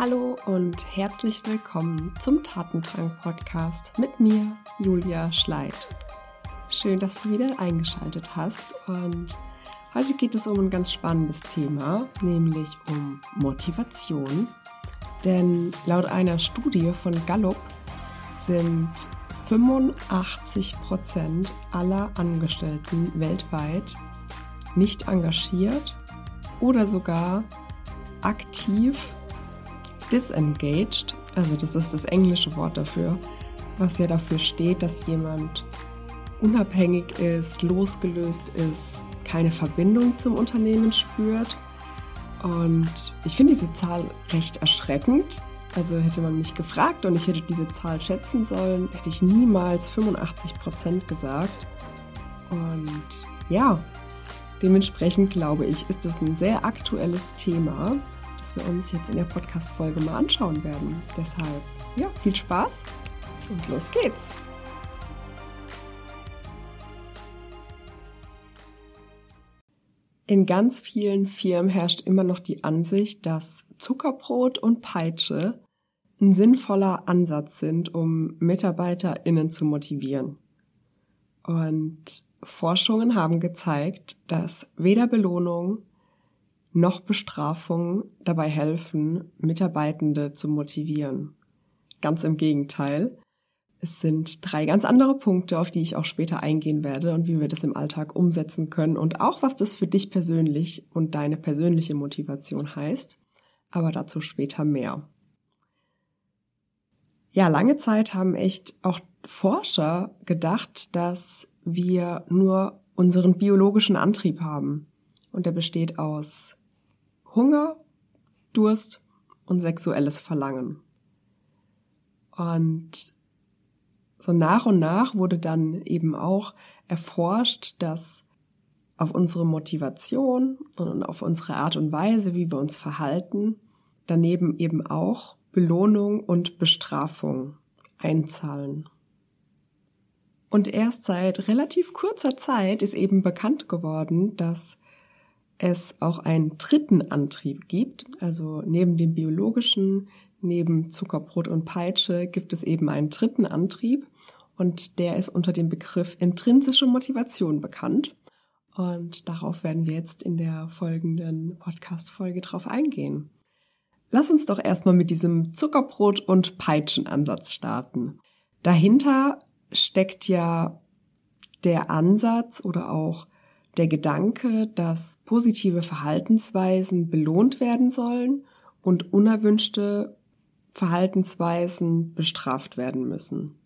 Hallo und herzlich willkommen zum Tatendrang Podcast mit mir, Julia Schleid. Schön, dass du wieder eingeschaltet hast und heute geht es um ein ganz spannendes Thema, nämlich um Motivation. Denn laut einer Studie von Gallup sind 85 Prozent aller Angestellten weltweit nicht engagiert oder sogar aktiv disengaged, also das ist das englische Wort dafür, was ja dafür steht, dass jemand unabhängig ist, losgelöst ist, keine Verbindung zum Unternehmen spürt. Und ich finde diese Zahl recht erschreckend. Also hätte man mich gefragt und ich hätte diese Zahl schätzen sollen, hätte ich niemals 85 Prozent gesagt. Und ja, dementsprechend glaube ich, ist es ein sehr aktuelles Thema das wir uns jetzt in der Podcast-Folge mal anschauen werden. Deshalb, ja, viel Spaß und los geht's! In ganz vielen Firmen herrscht immer noch die Ansicht, dass Zuckerbrot und Peitsche ein sinnvoller Ansatz sind, um MitarbeiterInnen zu motivieren. Und Forschungen haben gezeigt, dass weder Belohnung noch Bestrafungen dabei helfen, Mitarbeitende zu motivieren. Ganz im Gegenteil. Es sind drei ganz andere Punkte, auf die ich auch später eingehen werde und wie wir das im Alltag umsetzen können und auch was das für dich persönlich und deine persönliche Motivation heißt. Aber dazu später mehr. Ja, lange Zeit haben echt auch Forscher gedacht, dass wir nur unseren biologischen Antrieb haben. Und der besteht aus Hunger, Durst und sexuelles Verlangen. Und so nach und nach wurde dann eben auch erforscht, dass auf unsere Motivation und auf unsere Art und Weise, wie wir uns verhalten, daneben eben auch Belohnung und Bestrafung einzahlen. Und erst seit relativ kurzer Zeit ist eben bekannt geworden, dass es auch einen dritten Antrieb gibt. Also neben dem biologischen, neben Zuckerbrot und Peitsche gibt es eben einen dritten Antrieb und der ist unter dem Begriff intrinsische Motivation bekannt. Und darauf werden wir jetzt in der folgenden Podcast-Folge drauf eingehen. Lass uns doch erstmal mit diesem Zuckerbrot- und Peitschenansatz starten. Dahinter steckt ja der Ansatz oder auch der Gedanke, dass positive Verhaltensweisen belohnt werden sollen und unerwünschte Verhaltensweisen bestraft werden müssen.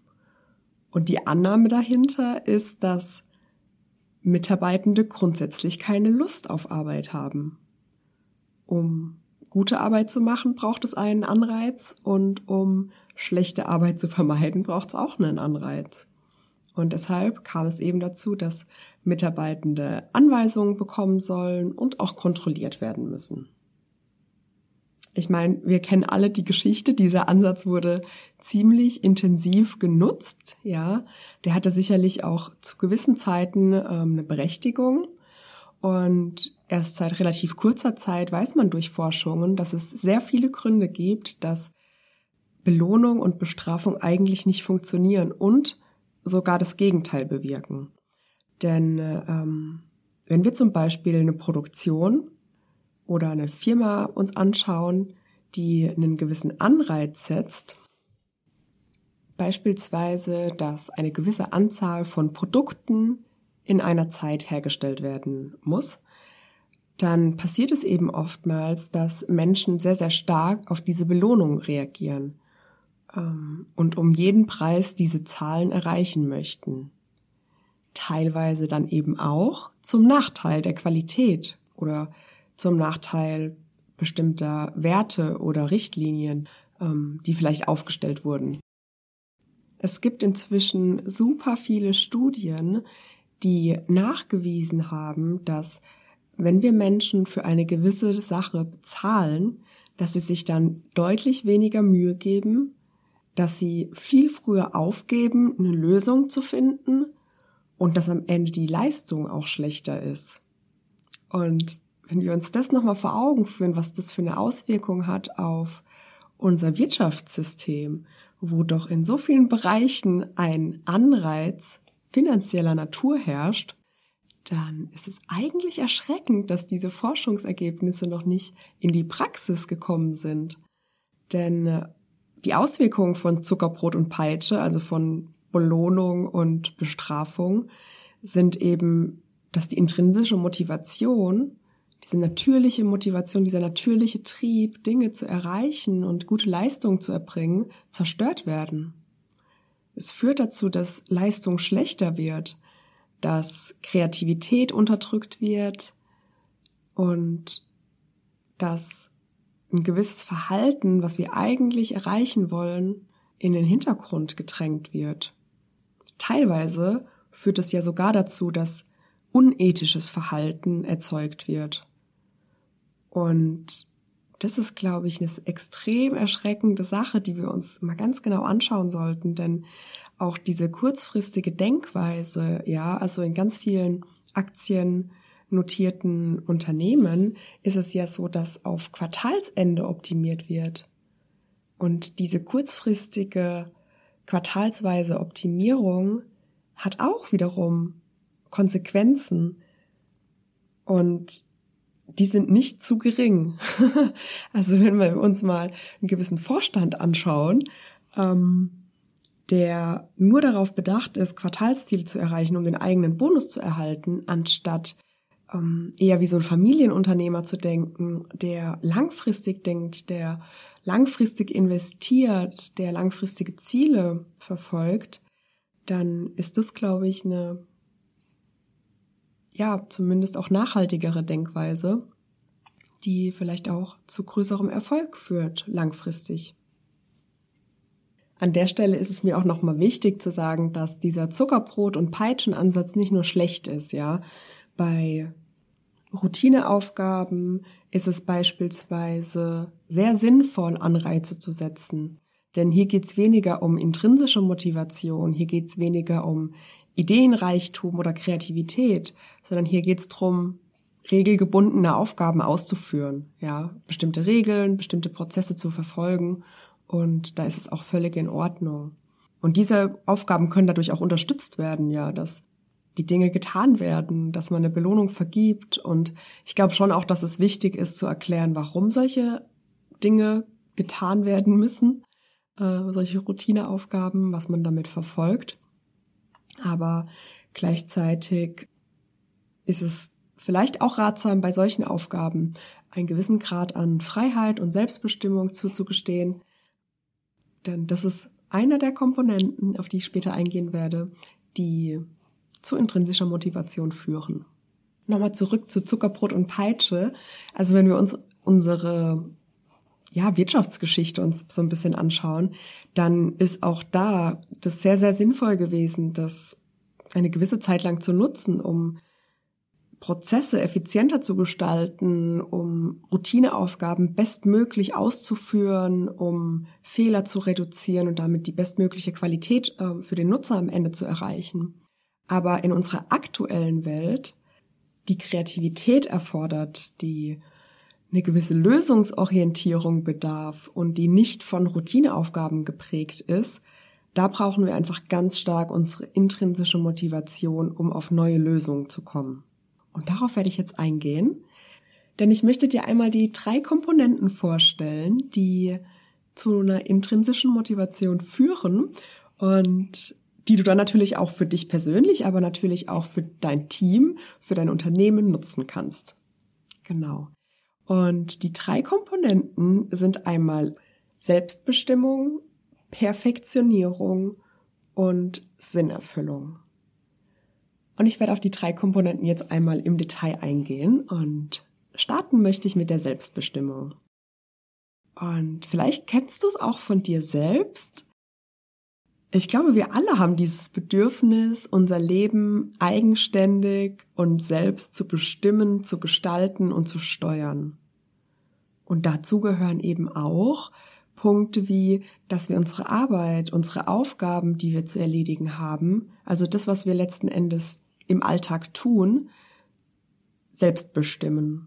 Und die Annahme dahinter ist, dass Mitarbeitende grundsätzlich keine Lust auf Arbeit haben. Um gute Arbeit zu machen, braucht es einen Anreiz und um schlechte Arbeit zu vermeiden, braucht es auch einen Anreiz. Und deshalb kam es eben dazu, dass Mitarbeitende Anweisungen bekommen sollen und auch kontrolliert werden müssen. Ich meine, wir kennen alle die Geschichte. Dieser Ansatz wurde ziemlich intensiv genutzt. Ja, der hatte sicherlich auch zu gewissen Zeiten ähm, eine Berechtigung. Und erst seit relativ kurzer Zeit weiß man durch Forschungen, dass es sehr viele Gründe gibt, dass Belohnung und Bestrafung eigentlich nicht funktionieren und sogar das Gegenteil bewirken. Denn ähm, wenn wir zum Beispiel eine Produktion oder eine Firma uns anschauen, die einen gewissen Anreiz setzt, beispielsweise, dass eine gewisse Anzahl von Produkten in einer Zeit hergestellt werden muss, dann passiert es eben oftmals, dass Menschen sehr, sehr stark auf diese Belohnung reagieren und um jeden Preis diese Zahlen erreichen möchten. Teilweise dann eben auch zum Nachteil der Qualität oder zum Nachteil bestimmter Werte oder Richtlinien, ähm, die vielleicht aufgestellt wurden. Es gibt inzwischen super viele Studien, die nachgewiesen haben, dass wenn wir Menschen für eine gewisse Sache bezahlen, dass sie sich dann deutlich weniger Mühe geben, dass sie viel früher aufgeben, eine Lösung zu finden und dass am Ende die Leistung auch schlechter ist. Und wenn wir uns das nochmal vor Augen führen, was das für eine Auswirkung hat auf unser Wirtschaftssystem, wo doch in so vielen Bereichen ein Anreiz finanzieller Natur herrscht, dann ist es eigentlich erschreckend, dass diese Forschungsergebnisse noch nicht in die Praxis gekommen sind. Denn äh, die Auswirkungen von Zuckerbrot und Peitsche, also von Belohnung und Bestrafung, sind eben, dass die intrinsische Motivation, diese natürliche Motivation, dieser natürliche Trieb, Dinge zu erreichen und gute Leistungen zu erbringen, zerstört werden. Es führt dazu, dass Leistung schlechter wird, dass Kreativität unterdrückt wird und dass ein gewisses Verhalten, was wir eigentlich erreichen wollen, in den Hintergrund gedrängt wird. Teilweise führt es ja sogar dazu, dass unethisches Verhalten erzeugt wird. Und das ist, glaube ich, eine extrem erschreckende Sache, die wir uns mal ganz genau anschauen sollten, denn auch diese kurzfristige Denkweise, ja, also in ganz vielen Aktien notierten Unternehmen ist es ja so, dass auf Quartalsende optimiert wird. Und diese kurzfristige quartalsweise Optimierung hat auch wiederum Konsequenzen. Und die sind nicht zu gering. also wenn wir uns mal einen gewissen Vorstand anschauen, ähm, der nur darauf bedacht ist, Quartalsziele zu erreichen, um den eigenen Bonus zu erhalten, anstatt eher wie so ein Familienunternehmer zu denken, der langfristig denkt, der langfristig investiert, der langfristige Ziele verfolgt, dann ist das, glaube ich, eine ja, zumindest auch nachhaltigere Denkweise, die vielleicht auch zu größerem Erfolg führt langfristig. An der Stelle ist es mir auch nochmal wichtig zu sagen, dass dieser Zuckerbrot- und Peitschenansatz nicht nur schlecht ist, ja. Bei Routineaufgaben ist es beispielsweise sehr sinnvoll, Anreize zu setzen. Denn hier geht es weniger um intrinsische Motivation, hier geht es weniger um Ideenreichtum oder Kreativität, sondern hier geht es darum, regelgebundene Aufgaben auszuführen, ja, bestimmte Regeln, bestimmte Prozesse zu verfolgen und da ist es auch völlig in Ordnung. Und diese Aufgaben können dadurch auch unterstützt werden, ja, dass die Dinge getan werden, dass man eine Belohnung vergibt und ich glaube schon auch, dass es wichtig ist zu erklären, warum solche Dinge getan werden müssen, äh, solche Routineaufgaben, was man damit verfolgt aber gleichzeitig ist es vielleicht auch ratsam, bei solchen Aufgaben einen gewissen Grad an Freiheit und Selbstbestimmung zuzugestehen. Denn das ist einer der Komponenten, auf die ich später eingehen werde, die zu intrinsischer Motivation führen. Nochmal zurück zu Zuckerbrot und Peitsche. Also wenn wir uns unsere ja, Wirtschaftsgeschichte uns so ein bisschen anschauen, dann ist auch da das sehr, sehr sinnvoll gewesen, das eine gewisse Zeit lang zu nutzen, um Prozesse effizienter zu gestalten, um Routineaufgaben bestmöglich auszuführen, um Fehler zu reduzieren und damit die bestmögliche Qualität äh, für den Nutzer am Ende zu erreichen. Aber in unserer aktuellen Welt, die Kreativität erfordert, die eine gewisse Lösungsorientierung bedarf und die nicht von Routineaufgaben geprägt ist, da brauchen wir einfach ganz stark unsere intrinsische Motivation, um auf neue Lösungen zu kommen. Und darauf werde ich jetzt eingehen, denn ich möchte dir einmal die drei Komponenten vorstellen, die zu einer intrinsischen Motivation führen und die du dann natürlich auch für dich persönlich, aber natürlich auch für dein Team, für dein Unternehmen nutzen kannst. Genau. Und die drei Komponenten sind einmal Selbstbestimmung, Perfektionierung und Sinnerfüllung. Und ich werde auf die drei Komponenten jetzt einmal im Detail eingehen und starten möchte ich mit der Selbstbestimmung. Und vielleicht kennst du es auch von dir selbst. Ich glaube, wir alle haben dieses Bedürfnis, unser Leben eigenständig und selbst zu bestimmen, zu gestalten und zu steuern. Und dazu gehören eben auch Punkte wie, dass wir unsere Arbeit, unsere Aufgaben, die wir zu erledigen haben, also das, was wir letzten Endes im Alltag tun, selbst bestimmen.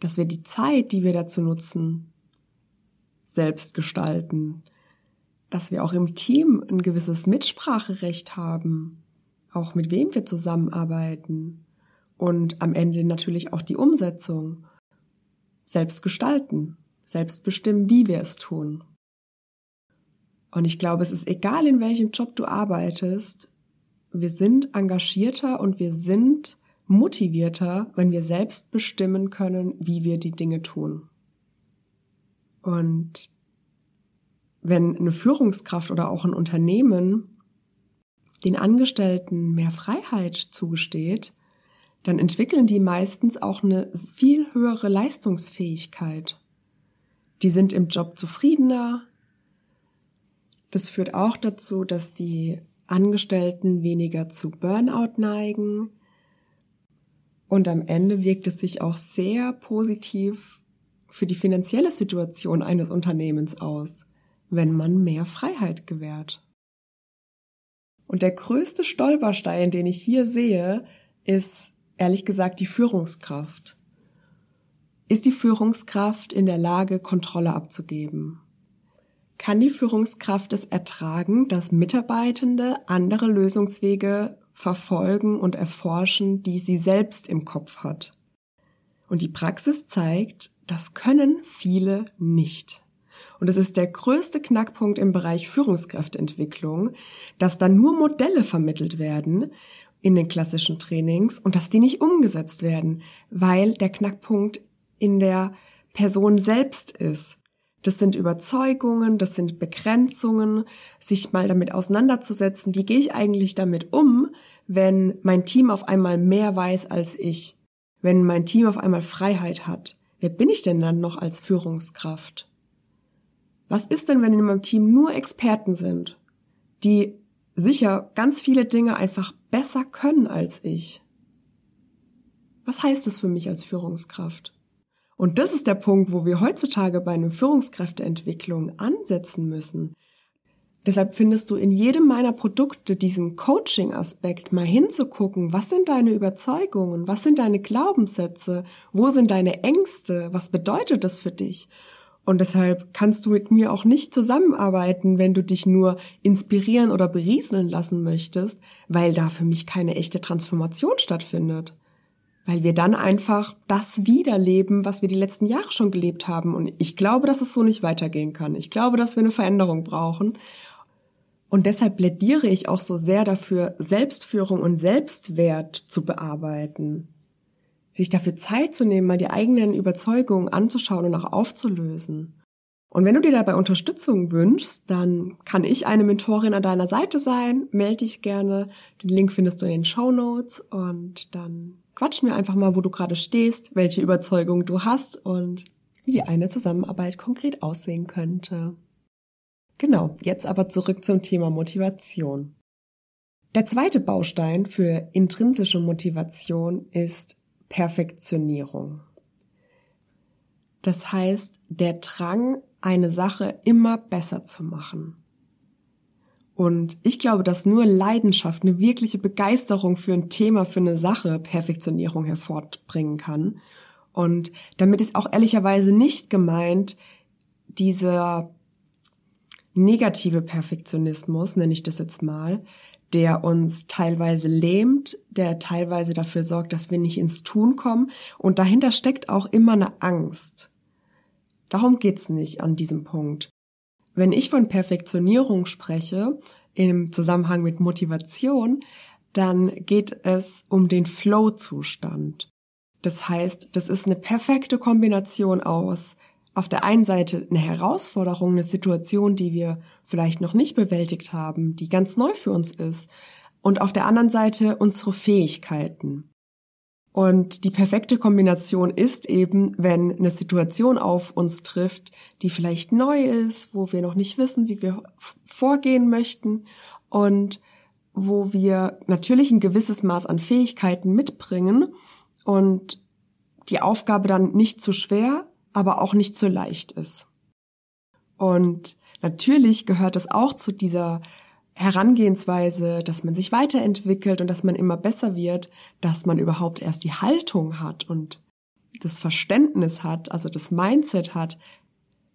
Dass wir die Zeit, die wir dazu nutzen, selbst gestalten, dass wir auch im Team ein gewisses Mitspracherecht haben, auch mit wem wir zusammenarbeiten und am Ende natürlich auch die Umsetzung selbst gestalten, selbst bestimmen, wie wir es tun. Und ich glaube, es ist egal, in welchem Job du arbeitest, wir sind engagierter und wir sind motivierter, wenn wir selbst bestimmen können, wie wir die Dinge tun. Und wenn eine Führungskraft oder auch ein Unternehmen den Angestellten mehr Freiheit zugesteht, dann entwickeln die meistens auch eine viel höhere Leistungsfähigkeit. Die sind im Job zufriedener. Das führt auch dazu, dass die Angestellten weniger zu Burnout neigen. Und am Ende wirkt es sich auch sehr positiv für die finanzielle Situation eines Unternehmens aus, wenn man mehr Freiheit gewährt. Und der größte Stolperstein, den ich hier sehe, ist ehrlich gesagt die Führungskraft. Ist die Führungskraft in der Lage, Kontrolle abzugeben? Kann die Führungskraft es ertragen, dass Mitarbeitende andere Lösungswege verfolgen und erforschen, die sie selbst im Kopf hat? Und die Praxis zeigt, das können viele nicht. Und es ist der größte Knackpunkt im Bereich Führungskräfteentwicklung, dass da nur Modelle vermittelt werden in den klassischen Trainings und dass die nicht umgesetzt werden, weil der Knackpunkt in der Person selbst ist. Das sind Überzeugungen, das sind Begrenzungen, sich mal damit auseinanderzusetzen, wie gehe ich eigentlich damit um, wenn mein Team auf einmal mehr weiß als ich, wenn mein Team auf einmal Freiheit hat. Wer bin ich denn dann noch als Führungskraft? Was ist denn, wenn in meinem Team nur Experten sind, die sicher ganz viele Dinge einfach besser können als ich? Was heißt es für mich als Führungskraft? Und das ist der Punkt, wo wir heutzutage bei einer Führungskräfteentwicklung ansetzen müssen. Deshalb findest du in jedem meiner Produkte diesen Coaching-Aspekt, mal hinzugucken, was sind deine Überzeugungen, was sind deine Glaubenssätze, wo sind deine Ängste, was bedeutet das für dich? Und deshalb kannst du mit mir auch nicht zusammenarbeiten, wenn du dich nur inspirieren oder berieseln lassen möchtest, weil da für mich keine echte Transformation stattfindet weil wir dann einfach das wiederleben, was wir die letzten Jahre schon gelebt haben. Und ich glaube, dass es so nicht weitergehen kann. Ich glaube, dass wir eine Veränderung brauchen. Und deshalb plädiere ich auch so sehr dafür, Selbstführung und Selbstwert zu bearbeiten. Sich dafür Zeit zu nehmen, mal die eigenen Überzeugungen anzuschauen und auch aufzulösen. Und wenn du dir dabei Unterstützung wünschst, dann kann ich eine Mentorin an deiner Seite sein. Melde dich gerne. Den Link findest du in den Show Notes und dann Quatsch mir einfach mal, wo du gerade stehst, welche Überzeugung du hast und wie eine Zusammenarbeit konkret aussehen könnte. Genau, jetzt aber zurück zum Thema Motivation. Der zweite Baustein für intrinsische Motivation ist Perfektionierung. Das heißt, der Drang, eine Sache immer besser zu machen. Und ich glaube, dass nur Leidenschaft, eine wirkliche Begeisterung für ein Thema, für eine Sache Perfektionierung hervorbringen kann. Und damit ist auch ehrlicherweise nicht gemeint, dieser negative Perfektionismus, nenne ich das jetzt mal, der uns teilweise lähmt, der teilweise dafür sorgt, dass wir nicht ins Tun kommen. Und dahinter steckt auch immer eine Angst. Darum geht's nicht an diesem Punkt. Wenn ich von Perfektionierung spreche, im Zusammenhang mit Motivation, dann geht es um den Flow-Zustand. Das heißt, das ist eine perfekte Kombination aus auf der einen Seite eine Herausforderung, eine Situation, die wir vielleicht noch nicht bewältigt haben, die ganz neu für uns ist, und auf der anderen Seite unsere Fähigkeiten. Und die perfekte Kombination ist eben, wenn eine Situation auf uns trifft, die vielleicht neu ist, wo wir noch nicht wissen, wie wir vorgehen möchten und wo wir natürlich ein gewisses Maß an Fähigkeiten mitbringen und die Aufgabe dann nicht zu schwer, aber auch nicht zu leicht ist. Und natürlich gehört es auch zu dieser Herangehensweise, dass man sich weiterentwickelt und dass man immer besser wird, dass man überhaupt erst die Haltung hat und das Verständnis hat, also das Mindset hat,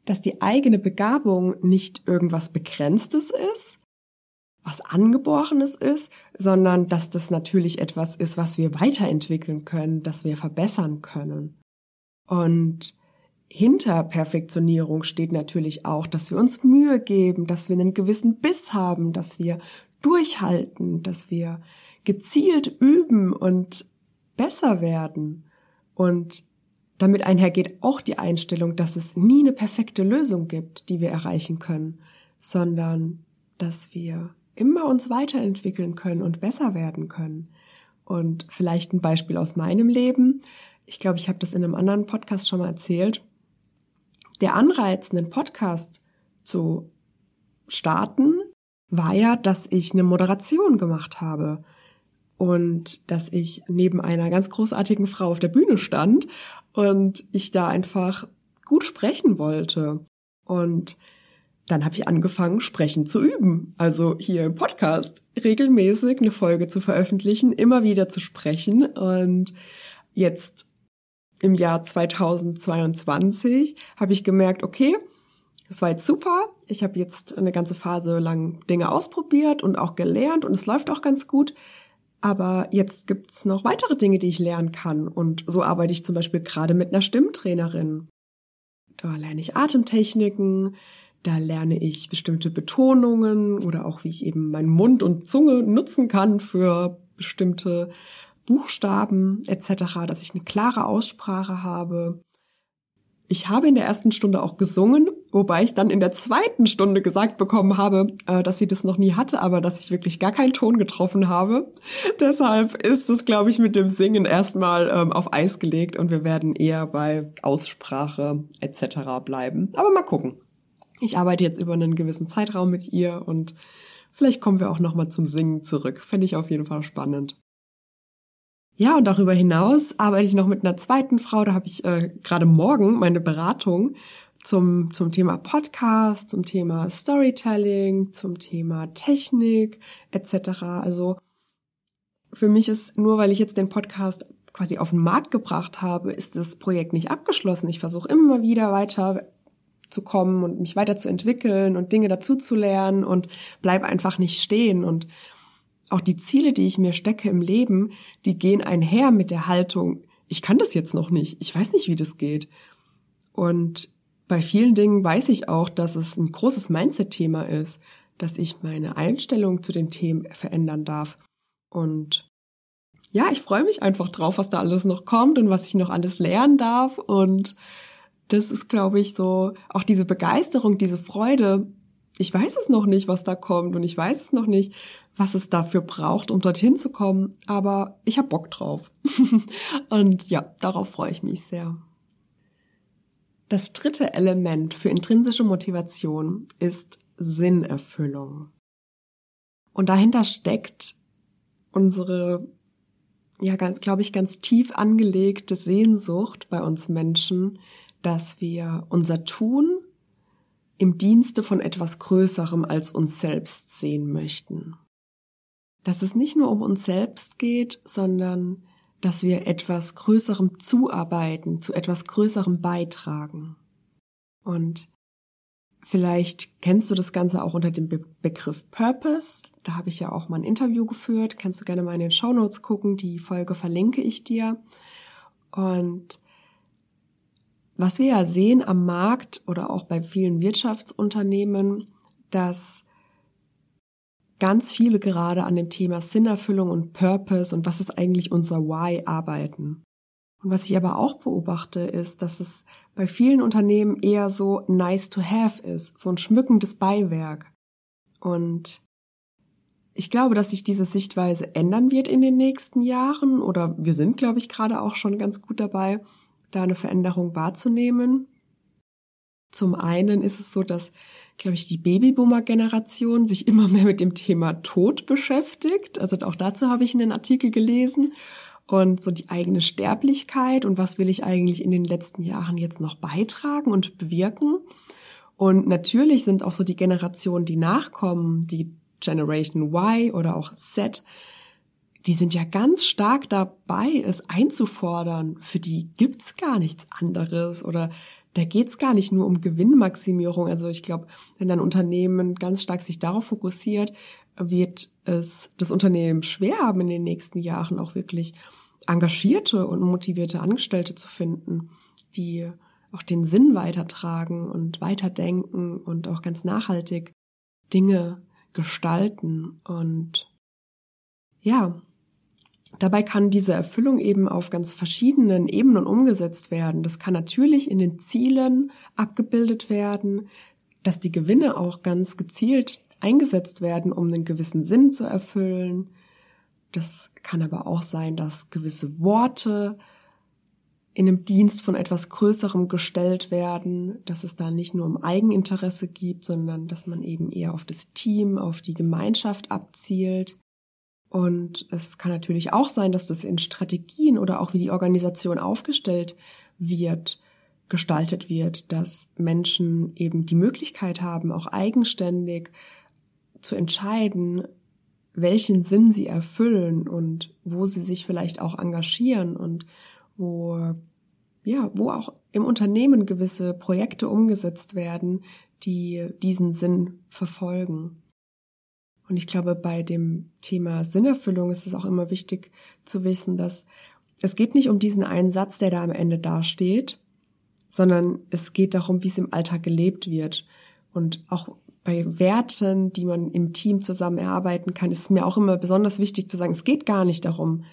dass die eigene Begabung nicht irgendwas Begrenztes ist, was Angeborenes ist, sondern dass das natürlich etwas ist, was wir weiterentwickeln können, das wir verbessern können. Und hinter Perfektionierung steht natürlich auch, dass wir uns Mühe geben, dass wir einen gewissen Biss haben, dass wir durchhalten, dass wir gezielt üben und besser werden. Und damit einhergeht auch die Einstellung, dass es nie eine perfekte Lösung gibt, die wir erreichen können, sondern dass wir immer uns weiterentwickeln können und besser werden können. Und vielleicht ein Beispiel aus meinem Leben. Ich glaube, ich habe das in einem anderen Podcast schon mal erzählt. Der Anreiz, einen Podcast zu starten, war ja, dass ich eine Moderation gemacht habe und dass ich neben einer ganz großartigen Frau auf der Bühne stand und ich da einfach gut sprechen wollte. Und dann habe ich angefangen, sprechen zu üben. Also hier im Podcast regelmäßig eine Folge zu veröffentlichen, immer wieder zu sprechen. Und jetzt im Jahr 2022 habe ich gemerkt, okay, das war jetzt super. Ich habe jetzt eine ganze Phase lang Dinge ausprobiert und auch gelernt und es läuft auch ganz gut. Aber jetzt gibt's noch weitere Dinge, die ich lernen kann. Und so arbeite ich zum Beispiel gerade mit einer Stimmtrainerin. Da lerne ich Atemtechniken, da lerne ich bestimmte Betonungen oder auch wie ich eben meinen Mund und Zunge nutzen kann für bestimmte Buchstaben etc., dass ich eine klare Aussprache habe. Ich habe in der ersten Stunde auch gesungen, wobei ich dann in der zweiten Stunde gesagt bekommen habe, äh, dass sie das noch nie hatte, aber dass ich wirklich gar keinen Ton getroffen habe. Deshalb ist es, glaube ich, mit dem Singen erstmal ähm, auf Eis gelegt und wir werden eher bei Aussprache etc. bleiben. Aber mal gucken. Ich arbeite jetzt über einen gewissen Zeitraum mit ihr und vielleicht kommen wir auch noch mal zum Singen zurück. Fände ich auf jeden Fall spannend. Ja, und darüber hinaus arbeite ich noch mit einer zweiten Frau. Da habe ich äh, gerade morgen meine Beratung zum, zum Thema Podcast, zum Thema Storytelling, zum Thema Technik etc. Also für mich ist nur, weil ich jetzt den Podcast quasi auf den Markt gebracht habe, ist das Projekt nicht abgeschlossen. Ich versuche immer wieder weiter zu kommen und mich weiterzuentwickeln und Dinge dazuzulernen und bleib einfach nicht stehen. Und auch die Ziele, die ich mir stecke im Leben, die gehen einher mit der Haltung, ich kann das jetzt noch nicht, ich weiß nicht, wie das geht. Und bei vielen Dingen weiß ich auch, dass es ein großes Mindset-Thema ist, dass ich meine Einstellung zu den Themen verändern darf. Und ja, ich freue mich einfach drauf, was da alles noch kommt und was ich noch alles lernen darf. Und das ist, glaube ich, so auch diese Begeisterung, diese Freude. Ich weiß es noch nicht, was da kommt und ich weiß es noch nicht, was es dafür braucht, um dorthin zu kommen, aber ich habe Bock drauf. und ja, darauf freue ich mich sehr. Das dritte Element für intrinsische Motivation ist Sinnerfüllung. Und dahinter steckt unsere, ja, ganz, glaube ich, ganz tief angelegte Sehnsucht bei uns Menschen, dass wir unser Tun im Dienste von etwas Größerem als uns selbst sehen möchten. Dass es nicht nur um uns selbst geht, sondern dass wir etwas Größerem zuarbeiten, zu etwas Größerem beitragen. Und vielleicht kennst du das Ganze auch unter dem Be Begriff Purpose. Da habe ich ja auch mal ein Interview geführt. Kannst du gerne mal in den Show Notes gucken. Die Folge verlinke ich dir. Und was wir ja sehen am Markt oder auch bei vielen Wirtschaftsunternehmen, dass ganz viele gerade an dem Thema Sinnerfüllung und Purpose und was ist eigentlich unser Why arbeiten. Und was ich aber auch beobachte, ist, dass es bei vielen Unternehmen eher so nice to have ist, so ein schmückendes Beiwerk. Und ich glaube, dass sich diese Sichtweise ändern wird in den nächsten Jahren oder wir sind, glaube ich, gerade auch schon ganz gut dabei, da eine Veränderung wahrzunehmen. Zum einen ist es so, dass, glaube ich, die Babyboomer-Generation sich immer mehr mit dem Thema Tod beschäftigt. Also auch dazu habe ich einen Artikel gelesen. Und so die eigene Sterblichkeit und was will ich eigentlich in den letzten Jahren jetzt noch beitragen und bewirken. Und natürlich sind auch so die Generationen, die nachkommen, die Generation Y oder auch Z, die sind ja ganz stark dabei, es einzufordern. Für die gibt's gar nichts anderes oder da geht's gar nicht nur um Gewinnmaximierung. Also ich glaube, wenn ein Unternehmen ganz stark sich darauf fokussiert, wird es das Unternehmen schwer haben, in den nächsten Jahren auch wirklich engagierte und motivierte Angestellte zu finden, die auch den Sinn weitertragen und weiterdenken und auch ganz nachhaltig Dinge gestalten. Und ja, dabei kann diese Erfüllung eben auf ganz verschiedenen Ebenen umgesetzt werden. Das kann natürlich in den Zielen abgebildet werden, dass die Gewinne auch ganz gezielt eingesetzt werden, um einen gewissen Sinn zu erfüllen. Das kann aber auch sein, dass gewisse Worte in einem Dienst von etwas Größerem gestellt werden, dass es da nicht nur um Eigeninteresse gibt, sondern dass man eben eher auf das Team, auf die Gemeinschaft abzielt. Und es kann natürlich auch sein, dass das in Strategien oder auch wie die Organisation aufgestellt wird, gestaltet wird, dass Menschen eben die Möglichkeit haben, auch eigenständig zu entscheiden, welchen Sinn sie erfüllen und wo sie sich vielleicht auch engagieren und wo ja, wo auch im Unternehmen gewisse Projekte umgesetzt werden, die diesen Sinn verfolgen. Und ich glaube, bei dem Thema Sinnerfüllung ist es auch immer wichtig zu wissen, dass es geht nicht um diesen einen Satz, der da am Ende dasteht, sondern es geht darum, wie es im Alltag gelebt wird. Und auch bei Werten, die man im Team zusammen erarbeiten kann, ist es mir auch immer besonders wichtig zu sagen, es geht gar nicht darum,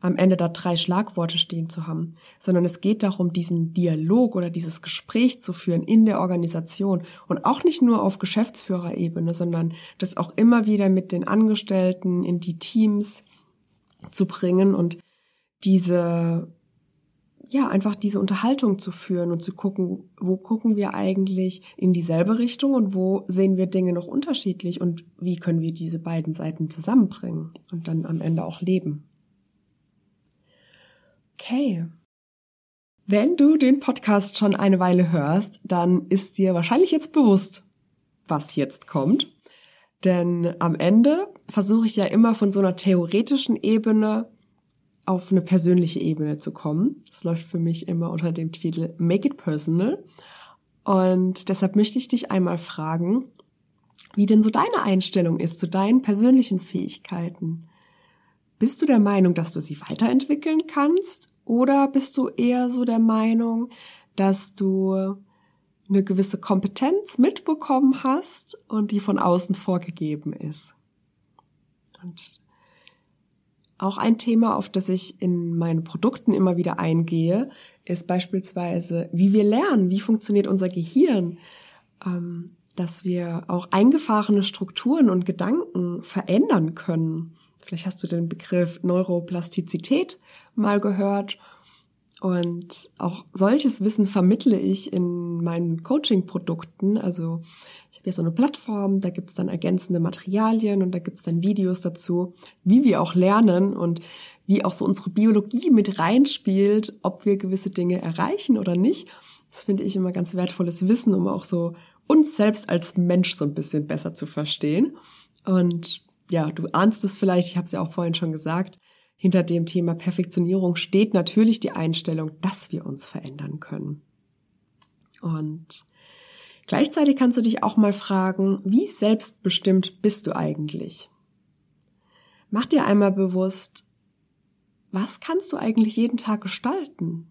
am Ende da drei Schlagworte stehen zu haben, sondern es geht darum, diesen Dialog oder dieses Gespräch zu führen in der Organisation und auch nicht nur auf Geschäftsführerebene, sondern das auch immer wieder mit den Angestellten in die Teams zu bringen und diese ja, einfach diese Unterhaltung zu führen und zu gucken, wo gucken wir eigentlich in dieselbe Richtung und wo sehen wir Dinge noch unterschiedlich und wie können wir diese beiden Seiten zusammenbringen und dann am Ende auch leben. Okay. Wenn du den Podcast schon eine Weile hörst, dann ist dir wahrscheinlich jetzt bewusst, was jetzt kommt. Denn am Ende versuche ich ja immer von so einer theoretischen Ebene auf eine persönliche Ebene zu kommen. Das läuft für mich immer unter dem Titel Make It Personal. Und deshalb möchte ich dich einmal fragen, wie denn so deine Einstellung ist zu deinen persönlichen Fähigkeiten. Bist du der Meinung, dass du sie weiterentwickeln kannst? Oder bist du eher so der Meinung, dass du eine gewisse Kompetenz mitbekommen hast und die von außen vorgegeben ist? Und auch ein Thema, auf das ich in meinen Produkten immer wieder eingehe, ist beispielsweise, wie wir lernen, wie funktioniert unser Gehirn, ähm, dass wir auch eingefahrene Strukturen und Gedanken verändern können. Vielleicht hast du den Begriff Neuroplastizität mal gehört. Und auch solches Wissen vermittle ich in meinen Coaching-Produkten. Also ich habe hier so eine Plattform, da gibt's dann ergänzende Materialien und da gibt's dann Videos dazu, wie wir auch lernen und wie auch so unsere Biologie mit reinspielt, ob wir gewisse Dinge erreichen oder nicht. Das finde ich immer ganz wertvolles Wissen, um auch so uns selbst als Mensch so ein bisschen besser zu verstehen. Und ja, du ahnst es vielleicht, ich habe es ja auch vorhin schon gesagt, hinter dem Thema Perfektionierung steht natürlich die Einstellung, dass wir uns verändern können. Und gleichzeitig kannst du dich auch mal fragen, wie selbstbestimmt bist du eigentlich? Mach dir einmal bewusst, was kannst du eigentlich jeden Tag gestalten?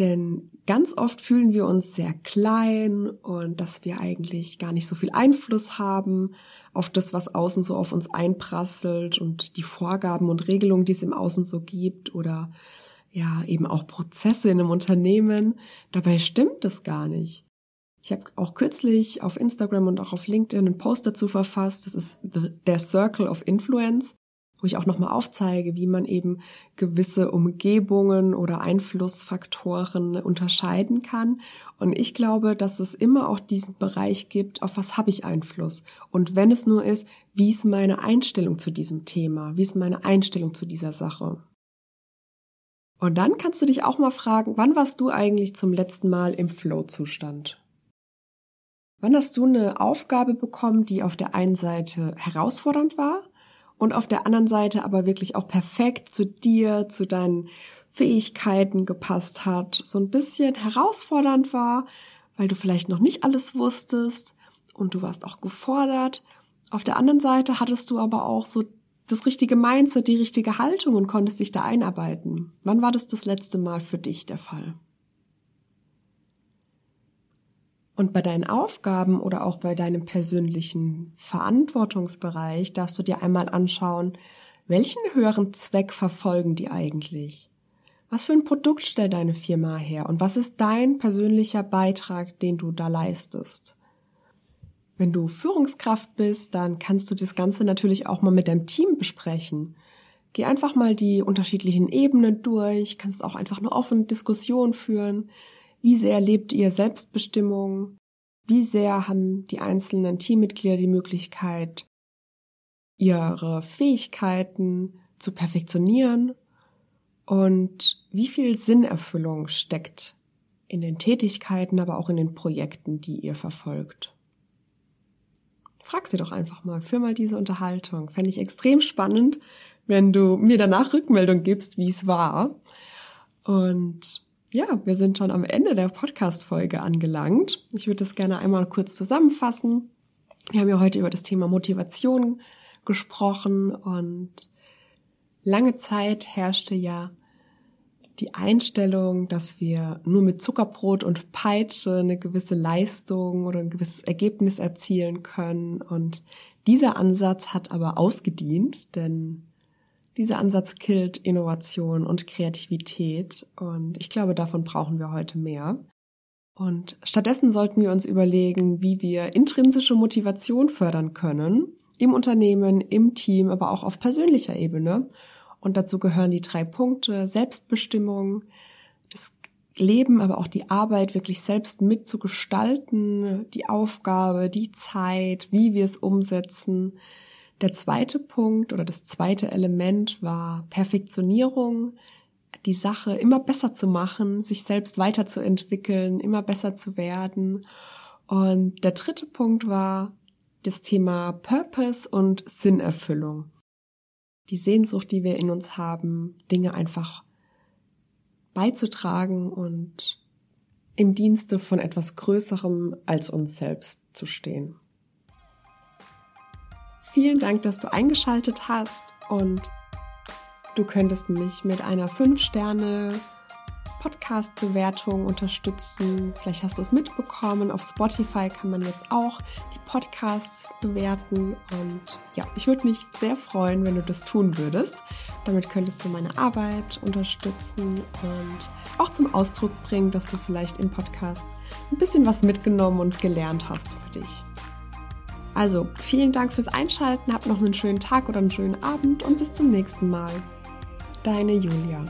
Denn ganz oft fühlen wir uns sehr klein und dass wir eigentlich gar nicht so viel Einfluss haben auf das, was außen so auf uns einprasselt und die Vorgaben und Regelungen, die es im Außen so gibt oder ja, eben auch Prozesse in einem Unternehmen. Dabei stimmt das gar nicht. Ich habe auch kürzlich auf Instagram und auch auf LinkedIn einen Post dazu verfasst. Das ist der Circle of Influence wo ich auch nochmal aufzeige, wie man eben gewisse Umgebungen oder Einflussfaktoren unterscheiden kann. Und ich glaube, dass es immer auch diesen Bereich gibt, auf was habe ich Einfluss? Und wenn es nur ist, wie ist meine Einstellung zu diesem Thema? Wie ist meine Einstellung zu dieser Sache? Und dann kannst du dich auch mal fragen, wann warst du eigentlich zum letzten Mal im Flow-Zustand? Wann hast du eine Aufgabe bekommen, die auf der einen Seite herausfordernd war und auf der anderen Seite aber wirklich auch perfekt zu dir, zu deinen Fähigkeiten gepasst hat, so ein bisschen herausfordernd war, weil du vielleicht noch nicht alles wusstest und du warst auch gefordert. Auf der anderen Seite hattest du aber auch so das richtige Mindset, die richtige Haltung und konntest dich da einarbeiten. Wann war das das letzte Mal für dich der Fall? Und bei deinen Aufgaben oder auch bei deinem persönlichen Verantwortungsbereich darfst du dir einmal anschauen, welchen höheren Zweck verfolgen die eigentlich? Was für ein Produkt stellt deine Firma her und was ist dein persönlicher Beitrag, den du da leistest? Wenn du Führungskraft bist, dann kannst du das Ganze natürlich auch mal mit deinem Team besprechen. Geh einfach mal die unterschiedlichen Ebenen durch, kannst auch einfach eine offene Diskussion führen. Wie sehr lebt ihr Selbstbestimmung? Wie sehr haben die einzelnen Teammitglieder die Möglichkeit, ihre Fähigkeiten zu perfektionieren? Und wie viel Sinnerfüllung steckt in den Tätigkeiten, aber auch in den Projekten, die ihr verfolgt? Frag sie doch einfach mal, für mal diese Unterhaltung. Fände ich extrem spannend, wenn du mir danach Rückmeldung gibst, wie es war. Und ja, wir sind schon am Ende der Podcast-Folge angelangt. Ich würde das gerne einmal kurz zusammenfassen. Wir haben ja heute über das Thema Motivation gesprochen und lange Zeit herrschte ja die Einstellung, dass wir nur mit Zuckerbrot und Peitsche eine gewisse Leistung oder ein gewisses Ergebnis erzielen können. Und dieser Ansatz hat aber ausgedient, denn dieser Ansatz killt Innovation und Kreativität. Und ich glaube, davon brauchen wir heute mehr. Und stattdessen sollten wir uns überlegen, wie wir intrinsische Motivation fördern können. Im Unternehmen, im Team, aber auch auf persönlicher Ebene und dazu gehören die drei Punkte Selbstbestimmung, das Leben, aber auch die Arbeit wirklich selbst mitzugestalten, die Aufgabe, die Zeit, wie wir es umsetzen. Der zweite Punkt oder das zweite Element war Perfektionierung, die Sache immer besser zu machen, sich selbst weiterzuentwickeln, immer besser zu werden. Und der dritte Punkt war das Thema Purpose und Sinnerfüllung die Sehnsucht, die wir in uns haben, Dinge einfach beizutragen und im Dienste von etwas Größerem als uns selbst zu stehen. Vielen Dank, dass du eingeschaltet hast und du könntest mich mit einer 5-Sterne Podcast-Bewertung unterstützen. Vielleicht hast du es mitbekommen. Auf Spotify kann man jetzt auch die Podcasts bewerten. Und ja, ich würde mich sehr freuen, wenn du das tun würdest. Damit könntest du meine Arbeit unterstützen und auch zum Ausdruck bringen, dass du vielleicht im Podcast ein bisschen was mitgenommen und gelernt hast für dich. Also, vielen Dank fürs Einschalten, hab noch einen schönen Tag oder einen schönen Abend und bis zum nächsten Mal. Deine Julia.